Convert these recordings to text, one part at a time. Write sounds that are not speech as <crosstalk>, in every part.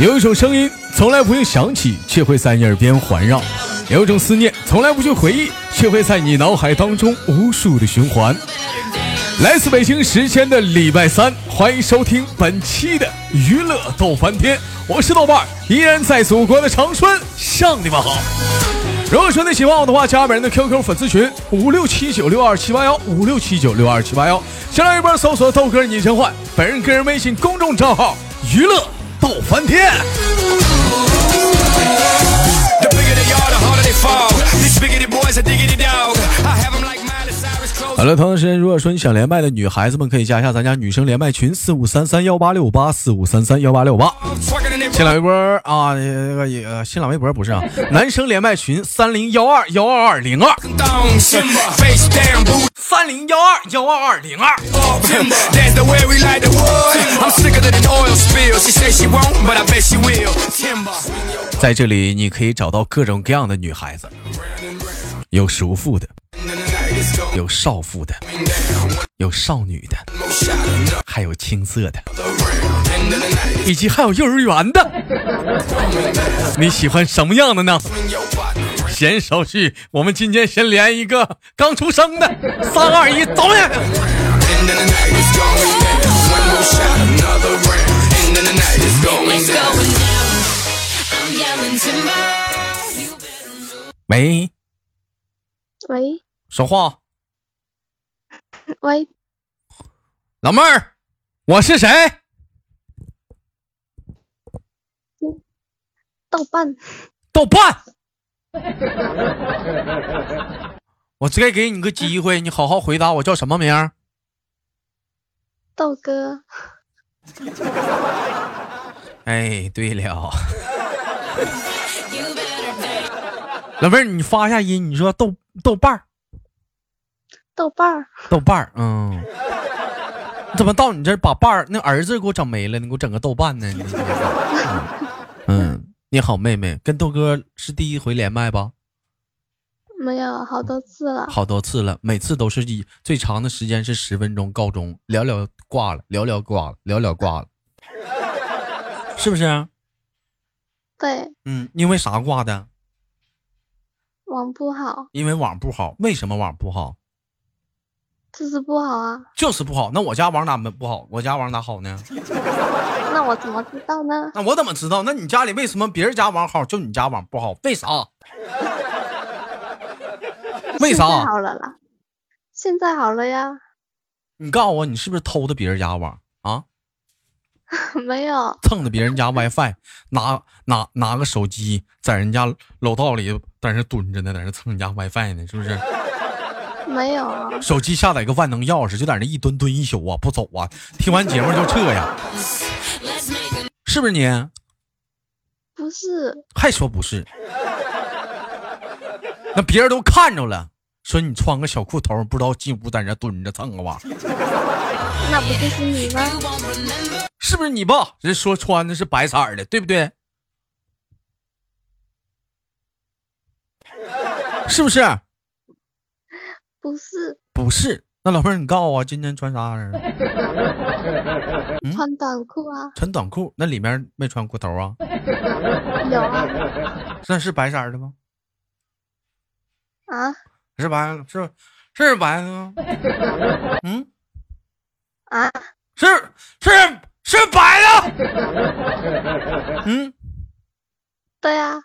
有一种声音从来不用响起，却会在你耳边环绕；有一种思念从来不去回忆，却会在你脑海当中无数的循环。来自北京时间的礼拜三，欢迎收听本期的娱乐逗翻天，我是豆瓣，依然在祖国的长春向你们好。如果说你喜欢我的话，加本人的 QQ 粉丝群五六七九六二七八幺五六七九六二七八幺，先来一波搜索豆哥你真坏，本人个人微信公众账号娱乐逗翻天。 好了，同样时间，如果说你想连麦的女孩子们，可以加一下咱家女生连麦群四五三三幺八六八四五三三幺八六八。新浪微博啊，那个也新浪微博不是啊，男生连麦群三零幺二幺二二零二，三零幺二幺二二零二。在这里，你可以找到各种各样的女孩子，有熟妇的。有少妇的，有少女的，还有青涩的，以及还有幼儿园的。你喜欢什么样的呢？闲手续，我们今天先连一个刚出生的。三二一，走呀！喂，喂。说话，<laughs> 喂，老妹儿，我是谁？豆瓣，豆瓣，我再给你个机会，你好好回答，我叫什么名？豆哥。<laughs> 哎，对了，<laughs> 老妹儿，你发一下音，你说豆豆瓣儿。豆瓣儿，豆瓣儿，嗯，你怎么到你这儿把瓣儿那儿子给我整没了？你给我整个豆瓣呢？嗯，<laughs> 你好，妹妹，跟豆哥是第一回连麦吧？没有，好多次了，好多次了，每次都是以最长的时间是十分钟告终，聊聊挂了，聊聊挂了，聊聊挂了，是不是？对，嗯，因为啥挂的？网不好。因为网不好，为什么网不好？就是不好啊，就是不好。那我家网哪不好？我家网哪好呢？<laughs> 那我怎么知道呢？那我怎么知道？那你家里为什么别人家网好，就你家网不好？为啥？<laughs> 为啥？好了啦，现在好了呀。你告诉我，你是不是偷的别人家网啊？<laughs> 没有，蹭的别人家 WiFi，拿拿拿个手机在人家楼道里在那蹲着呢，在那蹭人家 WiFi 呢，是不是？没有，手机下载个万能钥匙，就在那一蹲蹲一宿啊，不走啊！听完节目就撤呀，是不是你？不是，还说不是？那别人都看着了，说你穿个小裤头，不知道进屋在那蹲着蹭个吧？那不就是你吗？是不是你吧？人说穿的是白色的，对不对？是不是？不是，不是，那老妹儿，你告诉我今天穿啥样？<laughs> 穿短裤啊。穿短裤，那里面没穿裤头啊？有啊。<laughs> 那是白色的吗？啊？是白，是是白的吗？嗯？啊？是是是白的？嗯？对呀。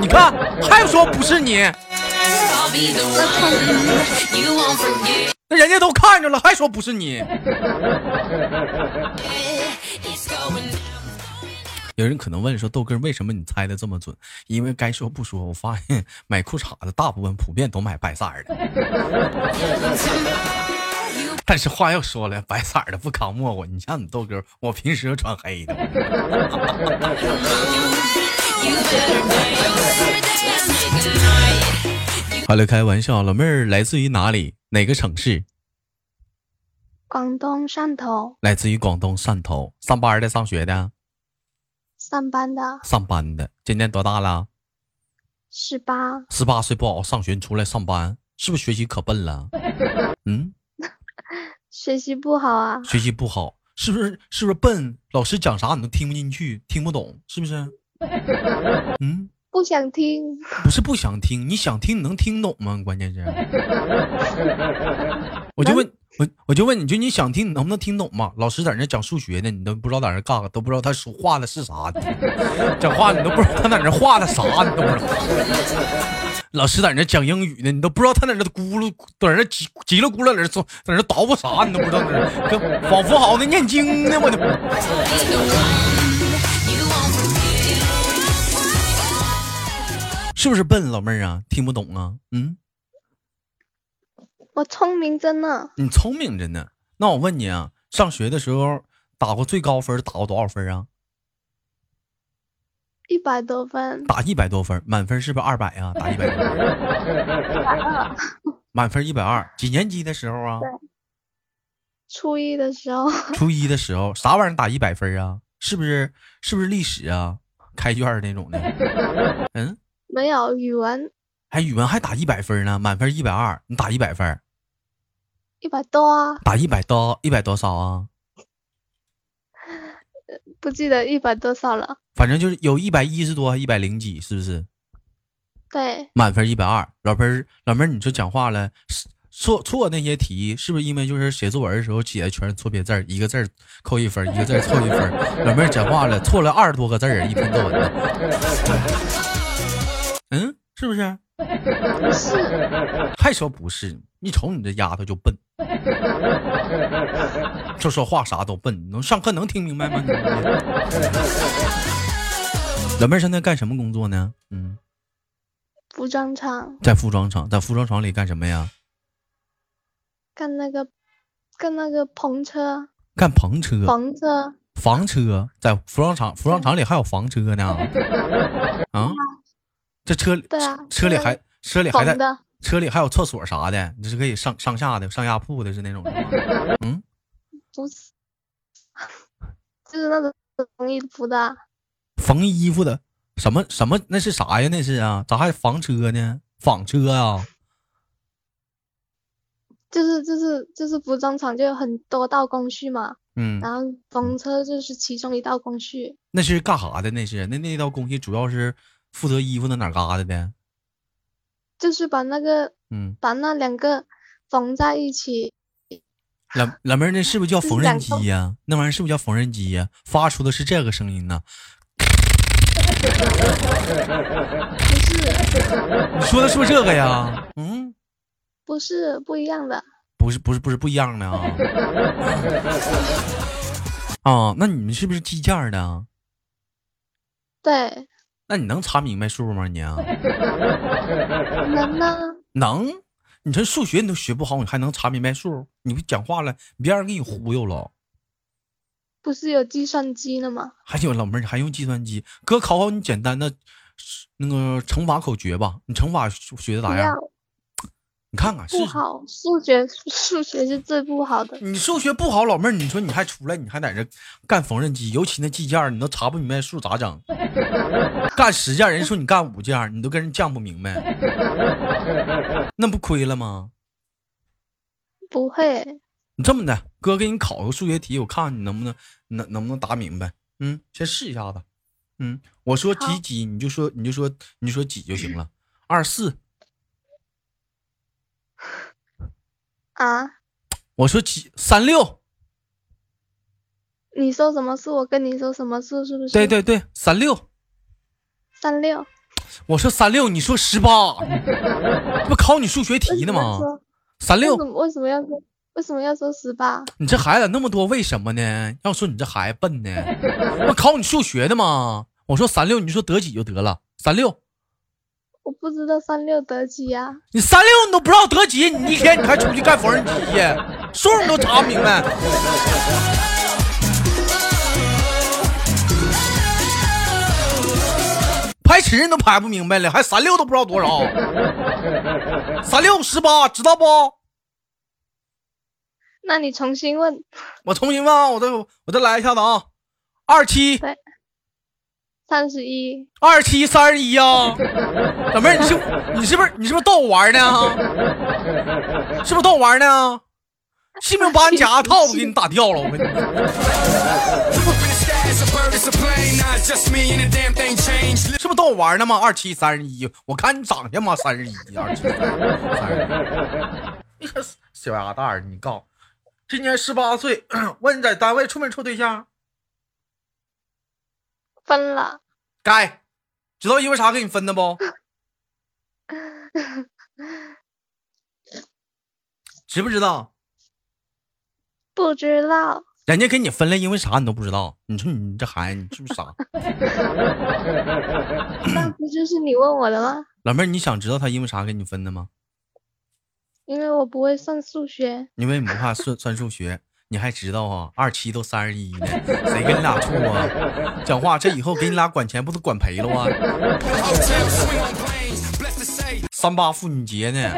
你看，还说不是你。那人家都看着了，还说不是你？<laughs> 有人可能问说：“豆哥，为什么你猜的这么准？”因为该说不说，我发现买裤衩的大部分普遍都买白色的。<laughs> 但是话又说了，白色的不扛磨我。你像你豆哥，我平时穿黑的。<laughs> 好了，开玩笑，老妹儿来自于哪里？哪个城市？广东汕头。来自于广东汕头，上班的，上学的？上班的。上班的，今年多大了？十八。十八岁不好上学，你出来上班，是不是学习可笨了？<laughs> 嗯。<laughs> 学习不好啊。学习不好，是不是？是不是笨？老师讲啥你都听不进去，听不懂，是不是？<laughs> 嗯，不想听，不是不想听，你想听，你能听懂吗？关键是，<laughs> 我就问我，我就问你，就你想听，你能不能听懂嘛？老师在那讲数学呢，你都不知道在那干啥，都不知道他说画的是啥，<laughs> 讲话你都不知道他在那画的啥，你都不知道。老师在那讲英语呢，你都不知道他在那咕噜，在那叽叽里咕噜在那，在那捣鼓啥，你都不知道，跟仿佛好像念经呢，我就。是不是笨，老妹儿啊？听不懂啊？嗯，我聪明着呢。你聪明着呢。那我问你啊，上学的时候打过最高分，打过多少分啊？一百多分。打一百多分，满分是不是二百啊？打一百多分。<laughs> 满分一百二。几年级的时候啊？初一的时候。<laughs> 初一的时候，啥玩意儿打一百分啊？是不是？是不是历史啊？开卷那种的？嗯。没有语文，还语文还打一百分呢，满分一百二，你打一百分，一百多啊？打一百多，一百多少啊？<laughs> 不记得一百多少了。反正就是有一百一十多，一百零几，是不是？对。满分一百二，老妹儿，老妹儿，你说讲话了，错错那些题是不是因为就是写作文的时候写的全是错别字，一个字扣一分，一个字错一分？老妹儿讲话了，错了二十多个字儿，一篇作文的。嗯，是不是？不是，还说不是？一瞅你这丫头就笨，<laughs> 就说话啥都笨。能上课能听明白吗？老妹儿现在干什么工作呢？嗯，服装厂。在服装厂，在服装厂里干什么呀？干那个，干那个篷车。干篷车。房车。房车，在服装厂，服装厂里还有房车呢。啊。<laughs> 这车对啊，车里还车里还在车里还有厕所啥的，你是可以上上下的上下铺的，是那种嗯，<laughs> 不是，就是那种缝衣服的。缝衣服的什么什么那是啥呀？那是啊，咋还房车呢？纺车啊？就是就是就是服装厂就有很多道工序嘛。嗯，然后缝车就是其中一道工序。那是干啥的？那是那那道工序主要是。负责衣服的哪嘎达的？就是把那个，嗯，把那两个缝在一起。老老妹儿，那是不是叫缝纫机呀？那玩意儿是不是叫缝纫机呀？发出的是这个声音呢？不是，你说的是不是这个呀？嗯，不是，不一样的。不是，不是，不是不一样的啊。<laughs> 啊，那你们是不是计件的？对。那你能查明白数吗？你啊，<laughs> 能吗？能？你这数学你都学不好，你还能查明白数？你不讲话了，别让人给你忽悠了。不是有计算机的吗？还有老妹儿，你还用计算机？哥考考你简单的那个乘法口诀吧。你乘法学的咋样？你看看，不好，数学数学是最不好的。你数学不好，老妹儿，你说你还出来，你还在这干缝纫机，尤其那计件，你都查不明白数咋整？<laughs> 干十件，人说你干五件，你都跟人犟不明白，那不亏了吗？不会。你这么的，哥给你考个数学题，我看看你能不能能能不能答明白。嗯，先试一下子。嗯，我说几几，你就说你就说你说几就行了。二四。啊！我说几三六，你说什么数？我跟你说什么数？是不是？对对对，三六，三六。我说三六，你说十八，不考你数学题呢吗？三六，为什么要说？为什么要说十八？你这孩子那么多，为什么呢？要说你这孩子笨呢？不考你数学的吗？我说三六，你说得几就得了，三六。我不知道三六得几呀？你三六你都不知道得几？你一天你还出去干缝纫机去？数你都查不明白，排尺你都排不明白了，还三六都不知道多少？三六十八，知道不？那你重新问。我重新问啊，我再我再来一下子啊，二七。三十一，二七三十一啊，老妹儿，你是你是不是你是不是逗我玩呢？是不是逗我玩呢？信不信把你假牙套子 <laughs> 给你打掉了？我跟你。是不是逗我玩呢吗？二七三十一，我看你长相嘛，三十一，二七三十一。小丫蛋儿，你告，今年十八岁，<coughs> 问你在单位处没处对象？分了。该，知道因为啥给你分的不？<laughs> 知不知道？不知道。人家给你分了，因为啥你都不知道？你说你这孩子，你是不是傻？那不就是你问我的吗？老妹儿，你想知道他因为啥给你分的吗？因为我不会算数学。因为你不怕算算数学？你还知道啊？二七都三十一了，谁跟你俩处啊？<laughs> 讲话，这以后给你俩管钱不都管赔了吗？三八妇女节呢，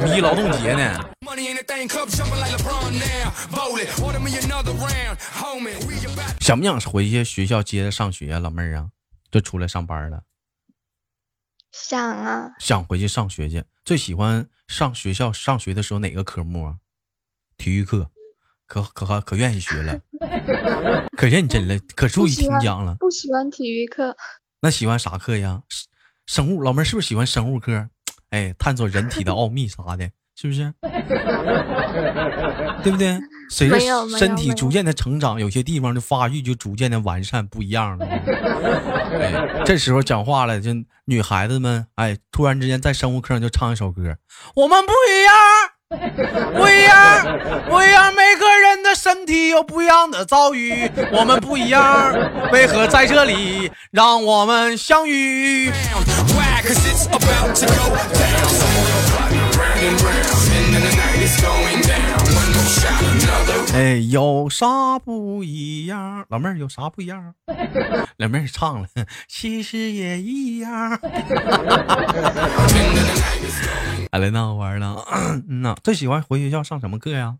五一劳动节呢。想不想回去学校接着上学啊，老妹儿啊？就出来上班了。想啊。想回去上学去。最喜欢上学校上学的时候哪个科目啊？体育课，可可可可愿意学了，可认真了，可注意听讲了。不喜欢体育课。那喜欢啥课呀？生物，老妹儿是不是喜欢生物课？哎，探索人体的奥秘啥的，是不是？<laughs> 对不对？随着身体逐渐的成长，有些地方的发育就逐渐的完善，不一样了。哎，这时候讲话了，就女孩子们，哎，突然之间在生物课上就唱一首歌，我们不一样。不一样，不一样，每个人的身体有不一样的遭遇，我们不一样，为何在这里让我们相遇？哎，有啥不一样？老妹儿有啥不一样？<laughs> 老妹儿唱了，其实也一样。<laughs> 来了，<clears throat> 那好玩了。嗯呐，最喜欢回学校上什么课呀？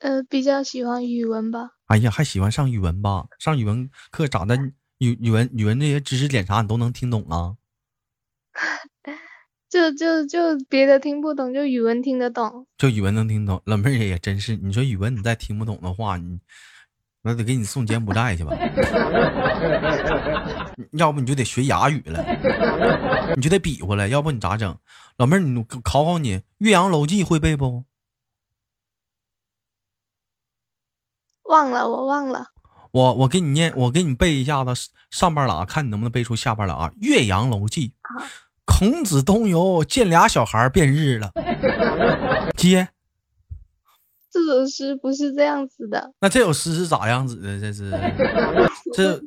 呃，比较喜欢语文吧。哎呀，还喜欢上语文吧？上语文课咋的？语语文语文那些知识点啥你都能听懂啊？<laughs> 就就就别的听不懂，就语文听得懂。就语文能听懂，老妹儿也真是。你说语文你再听不懂的话，你那得给你送柬埔寨去吧？<laughs> 要不你就得学哑语了，<laughs> 你就得比划了。要不你咋整？老妹儿，你考考你，《岳阳楼记》会背不？忘了，我忘了。我我给你念，我给你背一下子上半拉，看你能不能背出下半拉啊，《岳阳楼记》。孔子东游，见俩小孩变日了。<laughs> 接，这首诗不是这样子的。那这首诗是咋样子的？这是 <laughs> 这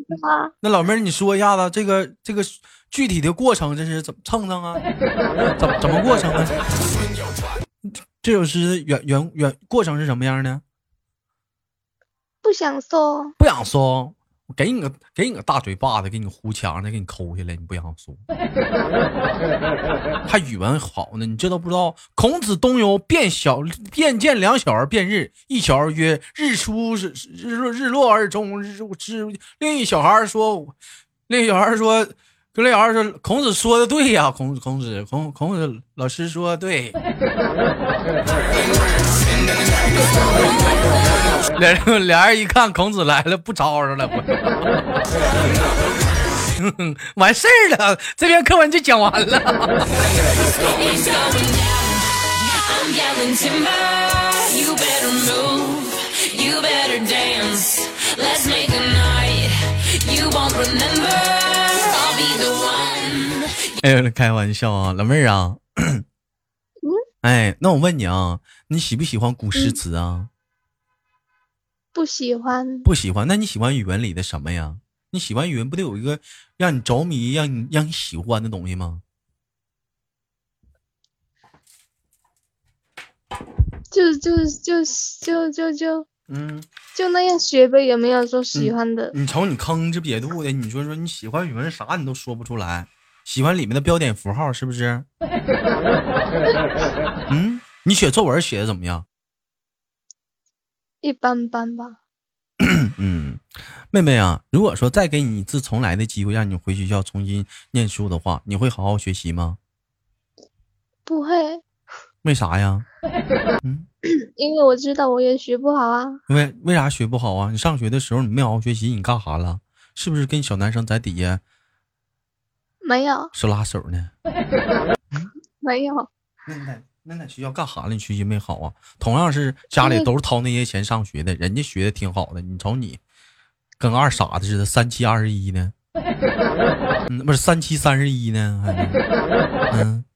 那老妹儿，你说一下子这个这个具体的过程，这是怎么蹭蹭啊？<laughs> 怎怎么过程啊？这首诗原原原过程是什么样的？不想说，不想说。我给你个给你个大嘴巴子，给你糊墙上，给你抠下来，你不想说？还语文好呢？你这都不知道？孔子东游，变小便见两小儿辩日，一小儿曰：“日出日落日落而终，日之。”另一小孩说：“另一小孩说，跟另小孩说，孔子说的对呀，孔子孔子孔孔子老师说的对。<laughs> ”俩人俩人一看孔子来了，不吵吵了，<laughs> 完事儿了，这篇课文就讲完了。<laughs> 哎呦，开玩笑啊，老妹儿啊。<coughs> 哎，那我问你啊，你喜不喜欢古诗词啊？不喜欢，不喜欢。那你喜欢语文里的什么呀？你喜欢语文不得有一个让你着迷、让你让你喜欢的东西吗？就就就就就就嗯，就那样学呗，也没有说喜欢的。你瞅你吭哧瘪肚的，你说说你喜欢语文啥你都说不出来，喜欢里面的标点符号是不是？<laughs> 嗯，你写作文写的怎么样？一般般吧。<clears throat> 嗯，妹妹啊，如果说再给你一次重来的机会，让你回学校重新念书的话，你会好好学习吗？不会。为啥呀？<laughs> 嗯，因为我知道我也学不好啊。为为啥学不好啊？你上学的时候你没好好学习，你干啥了？是不是跟小男生在底下？没有。是拉手呢？<laughs> 没有。那你在那在学校干啥了？你学习没好啊？同样是家里都是掏那些钱上学的，人家学的挺好的。你瞅你，跟二傻子似的，三七二十一呢？<laughs> 嗯，不是三七三十一呢？还嗯。<laughs>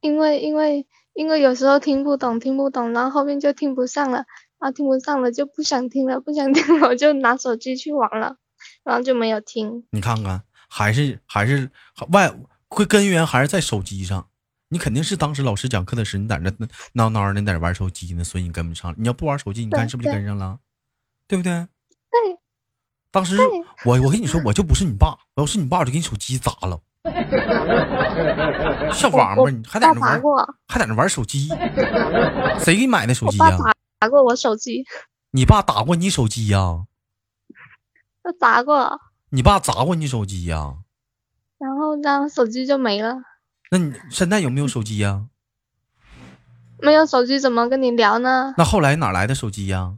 因为因为因为有时候听不懂听不懂，然后后面就听不上了，啊听不上了就不想听了，不想听了我就拿手机去玩了，然后就没有听。你看看，还是还是外会根源还是在手机上。你肯定是当时老师讲课的时候，你在那闹闹的，你在那玩手机呢，所以你跟不上。你要不玩手机，你看是不是就跟上了？对不对？对。当时我我跟你说，我就不是你爸，我要是你爸，我就给你手机砸了。小王八，你还在那玩，还在那玩手机？谁给你买的手机呀？打过我手机。你爸打过你手机呀？他砸过。你爸砸过你手机呀？然后，然后手机就没了。那你现在有没有手机呀？没有手机怎么跟你聊呢？那后来哪来的手机呀？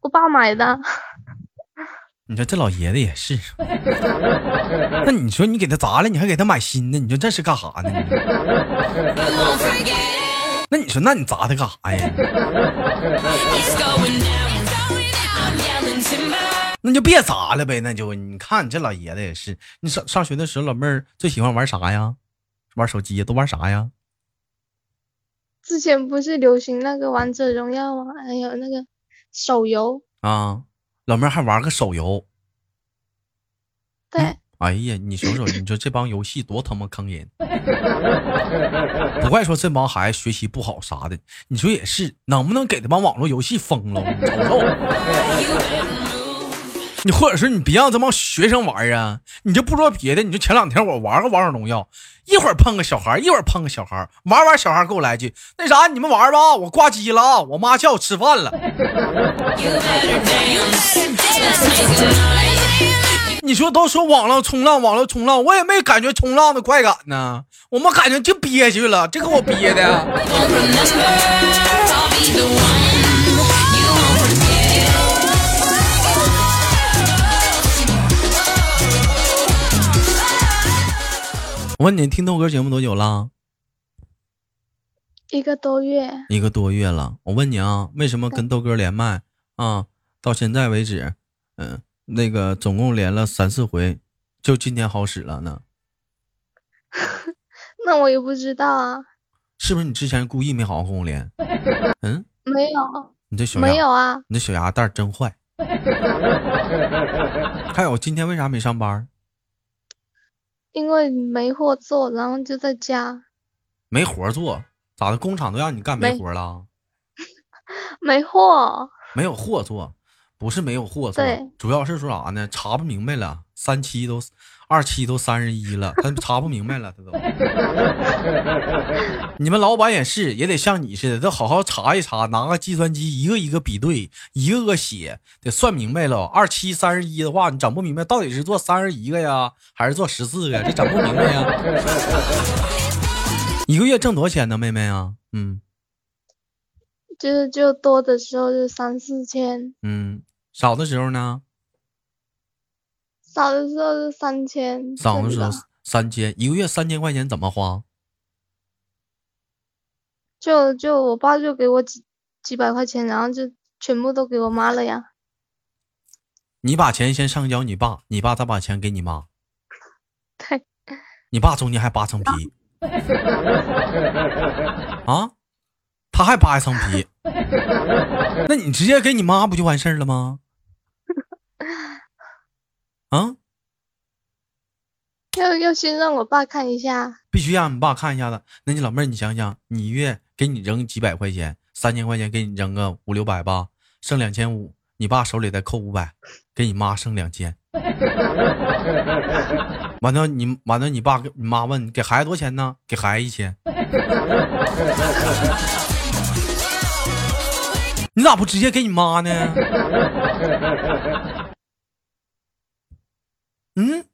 我爸买的。<laughs> 你说这老爷子也是，<laughs> 那你说你给他砸了，你还给他买新的，你说这是干啥呢？<laughs> 那你说，那你砸他干啥呀？那就别砸了呗，那就你看你这老爷子也是，你上上学的时候，老妹儿最喜欢玩啥呀？玩手机都玩啥呀？之前不是流行那个王者荣耀吗？还有那个手游啊。老妹儿还玩个手游，对，哎呀，你说说，你说这帮游戏多他妈坑人，<laughs> 不怪说这帮孩子学习不好啥的，你说也是，能不能给他帮网络游戏封了？你瞅瞅。<laughs> 你或者说你别让这帮学生玩啊！你就不说别的，你就前两天我玩个王者荣耀，一会儿碰个小孩，一会儿碰个小孩，玩玩小孩给我来句那啥，你们玩吧，我挂机了啊！我妈叫我吃饭了。你说都说网络冲浪，网络冲浪，我也没感觉冲浪的快感呢，我们感觉就憋屈了，这给我憋的。<laughs> 我问你，听豆哥节目多久了？一个多月。一个多月了。我问你啊，为什么跟豆哥连麦啊？到现在为止，嗯，那个总共连了三四回，就今天好使了呢？<laughs> 那我也不知道啊。是不是你之前故意没好好跟我连？<laughs> 嗯，没有。你这小没有啊？你这小鸭蛋真坏。<laughs> 还有，今天为啥没上班？因为没货做，然后就在家。没活做，咋的？工厂都让你干没活了？<laughs> 没货。没有货做，不是没有货做，主要是说啥呢？查不明白了，三七都二七都三十一了，他查不明白了，他都。你们老板也是，也得像你似的，都好好查一查，拿个计算机一个一个比对，一个个写，得算明白了。二七三十一的话，你整不明白到底是做三十一个呀，还是做十四个？这整不明白呀。一个月挣多少钱呢，妹妹啊？嗯。就是就多的时候就三四千，嗯，少的时候呢？少的时候是三千，少的时候三千，一个月三千块钱怎么花？就就我爸就给我几几百块钱，然后就全部都给我妈了呀。你把钱先上交你爸，你爸再把钱给你妈。对。你爸中间还扒层皮。啊？他还扒一层皮，那你直接给你妈不就完事儿了吗？啊？要要先让我爸看一下，必须让你爸看一下子。那你老妹儿，你想想，你一月给你扔几百块钱，三千块钱给你扔个五六百吧，剩两千五，你爸手里再扣五百，给你妈剩两千。完了，你完了，你爸你妈问给孩子多少钱呢？给孩子一千。你咋不直接给你妈呢？嗯？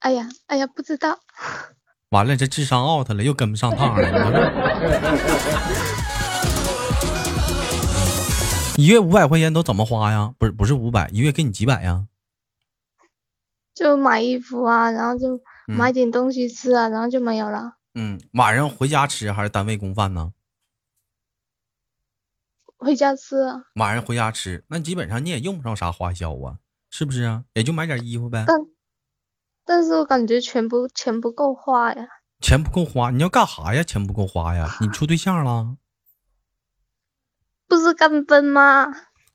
哎呀，哎呀，不知道。完了，这智商 out 了，又跟不上趟 <laughs> 了。一月五百块钱都怎么花呀？不是不是五百，一月给你几百呀？就买衣服啊，然后就买点东西吃啊，然后就没有了。嗯，晚上回家吃还是单位供饭呢？回家吃。晚上回家吃，那基本上你也用不上啥花销啊，是不是啊？也就买点衣服呗。但，但是我感觉钱不钱不够花呀。钱不够花，你要干啥呀？钱不够花呀？你处对象了？不是刚分吗？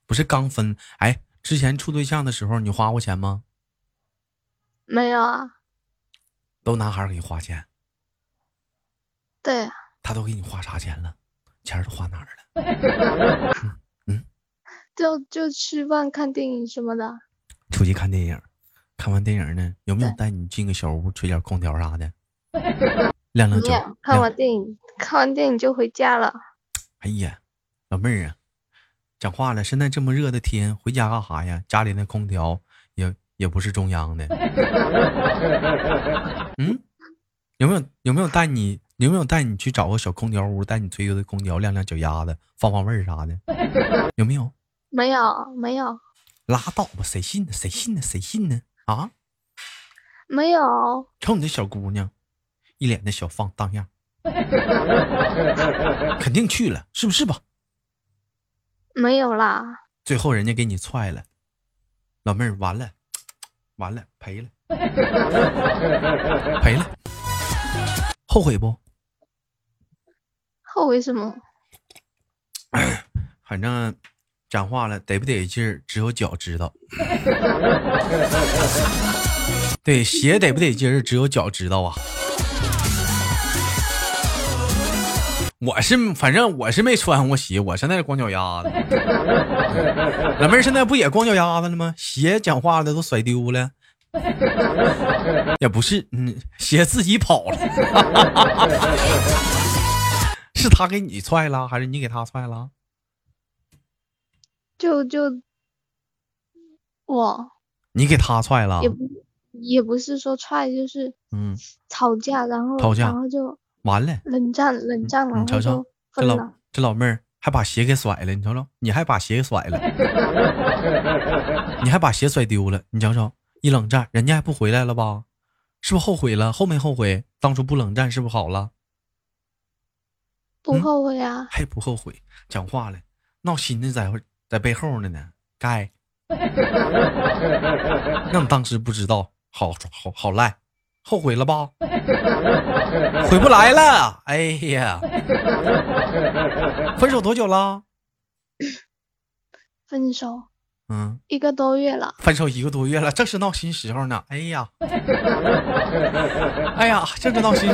不是刚分。哎，之前处对象的时候，你花过钱吗？没有啊。都男孩给你花钱。对。他都给你花啥钱了？钱都花哪儿了？<laughs> 嗯。就就吃饭、看电影什么的。出去看电影，看完电影呢，有没有带你进个小屋吹点空调啥的？亮亮脚看完电影，看完电影就回家了。哎呀。老妹儿啊，讲话了！现在这么热的天，回家干啥呀？家里那空调也也不是中央的。<laughs> 嗯，有没有有没有带你有没有带你去找个小空调屋，带你吹吹空调，晾晾脚丫子，放放味儿啥的？<laughs> 有没有？没有，没有。拉倒吧，谁信呢？谁信呢？谁信呢？啊？没有。瞅你这小姑娘，一脸的小放荡样，<laughs> 肯定去了，是不是吧？没有啦，最后人家给你踹了，老妹儿完了，完了赔了，<laughs> 赔了，后悔不？后悔什么？<coughs> 反正讲话了，得不得劲儿，只有脚知道。对，鞋得不得劲儿，只有脚知道啊。我是反正我是没穿过鞋，我现在光脚丫子。老妹儿现在不也光脚丫子了吗？鞋讲话的都甩丢了，也不是，嗯，鞋自己跑了。是他给你踹了，还是你给他踹了？就就我，你给他踹了？也不也不是说踹，就是嗯，吵架，然后吵架，然后就。完了，冷战，冷战了。你瞅瞅，这老这老妹儿还把鞋给甩了。你瞅瞅，你还把鞋给甩了，<laughs> 你还把鞋甩丢了。你瞅瞅，一冷战，人家还不回来了吧？是不是后悔了？后没后悔？当初不冷战是不是好了？不后悔啊，还不后悔？讲话了，闹心的在在背后呢呢。该，<laughs> 那你当时不知道，好好好赖。后悔了吧？<laughs> 回不来了。哎呀，<laughs> 分手多久了？分手，嗯，一个多月了。分手一个多月了，正是闹心时候呢。哎呀，哎呀，正是闹心，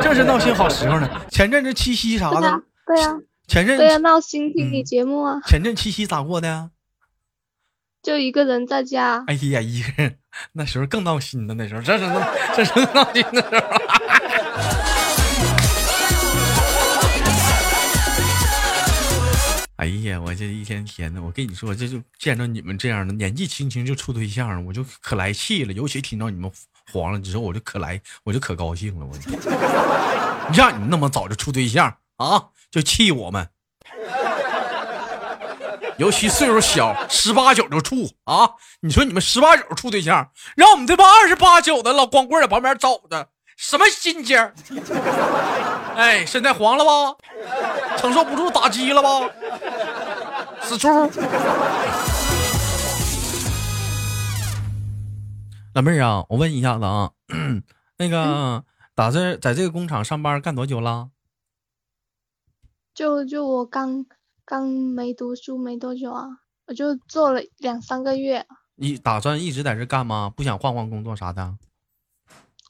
正是闹心好时候呢。前阵子七夕啥的，对呀，前阵对呀，闹心听你节目啊。前阵七夕咋过的？就一个人在家。哎呀，一个人。那时候更闹心的，那时候这是闹，这是闹心的时候。哎呀，我这一天天的，我跟你说，这就见着你们这样的年纪轻轻就处对象，我就可来气了。尤其听到你们黄了之后，我就可来，我就可高兴了。我让你那么早就处对象啊，就气我们。尤其岁数小，十八九就处啊！你说你们十八九处对象，让我们这帮二十八九的老光棍在旁边找着，什么心情？<laughs> 哎，现在黄了吧？承受不住打击了吧？死猪！老妹儿啊，我问一下子啊，<clears throat> 那个打这在这个工厂上班干多久了？就就我刚。刚没读书没多久啊，我就做了两三个月。你打算一直在这干吗？不想换换工作啥的？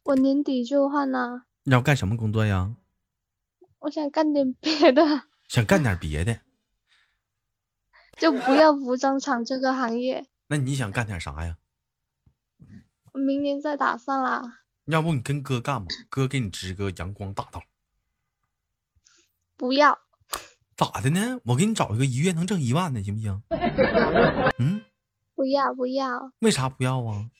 我年底就换了。你要干什么工作呀？我想干点别的。想干点别的？就不要服装厂这个行业。那你想干点啥呀？我明年再打算啦。要不你跟哥干吧，哥给你支个阳光大道。不要。咋的呢？我给你找一个一月能挣一万的，行不行？<laughs> 嗯，不要不要。为啥不要啊？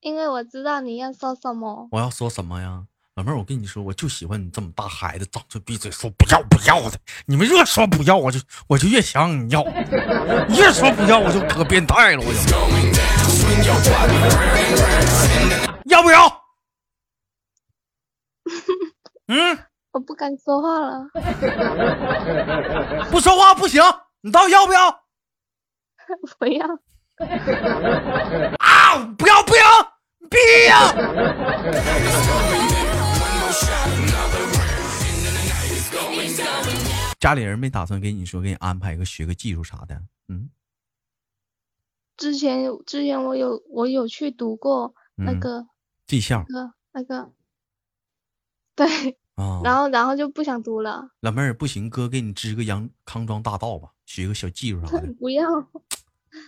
因为我知道你要说什么。我要说什么呀？老妹儿，我跟你说，我就喜欢你这么大孩子，张嘴闭嘴说不要不要的。你们越说不要，我就我就越想你要；越说不要，我就可变态了。我就要不要？<laughs> 嗯，我不敢说话了。不说话不行，你到底要不要？<laughs> 不要。啊！不要不要，逼呀！家里人没打算给你说，给你安排一个学个技术啥的？嗯，之前之前我有我有去读过那个技校，那个那个，对啊，<laughs> 然后然后就不想读了。老妹儿不行，哥给你支个阳康庄大道吧，学个小技术啥的。<laughs> 不要，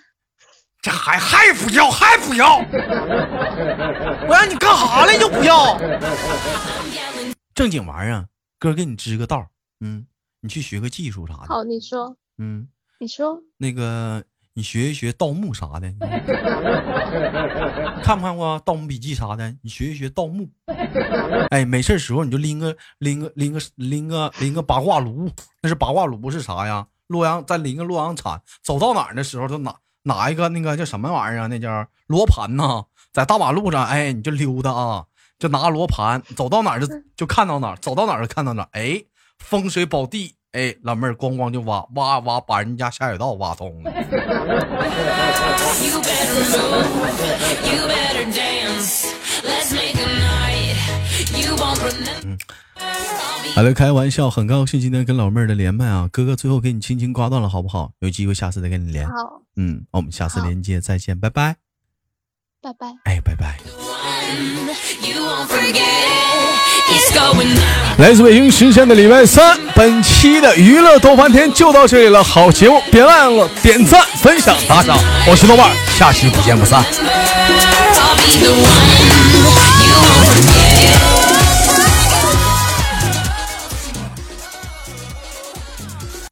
<laughs> 这还还不要还不要，我让你干啥了就不要？正经玩意儿，哥给你支个道，嗯。你去学个技术啥的。好，你说。嗯，你说。那个，你学一学盗墓啥的。<laughs> 看不看过《盗墓笔记》啥的？你学一学盗墓。<laughs> 哎，没事时候你就拎个拎个拎个拎个拎个八卦炉，那是八卦炉是啥呀？洛阳再拎个洛阳铲，走到哪儿的时候就拿拿一个那个叫什么玩意儿啊？那叫罗盘呐，在大马路上，哎，你就溜达啊，就拿罗盘，走到哪儿就就看到哪儿，走到哪儿就看到哪儿，哎。风水宝地，哎，老妹儿咣咣就挖挖挖，把人家下水道挖通了。嗯，好了，开玩笑，很高兴今天跟老妹儿的连麦啊，哥哥最后给你轻轻挂断了，好不好？有机会下次再跟你连。好，嗯，我们下次连接再见，拜拜。拜拜。哎，拜拜。来自北京时间的礼拜三，本期的娱乐逗翻天就到这里了。好节目，别忘了点赞、分享、打赏。我是豆瓣，下期不见不散。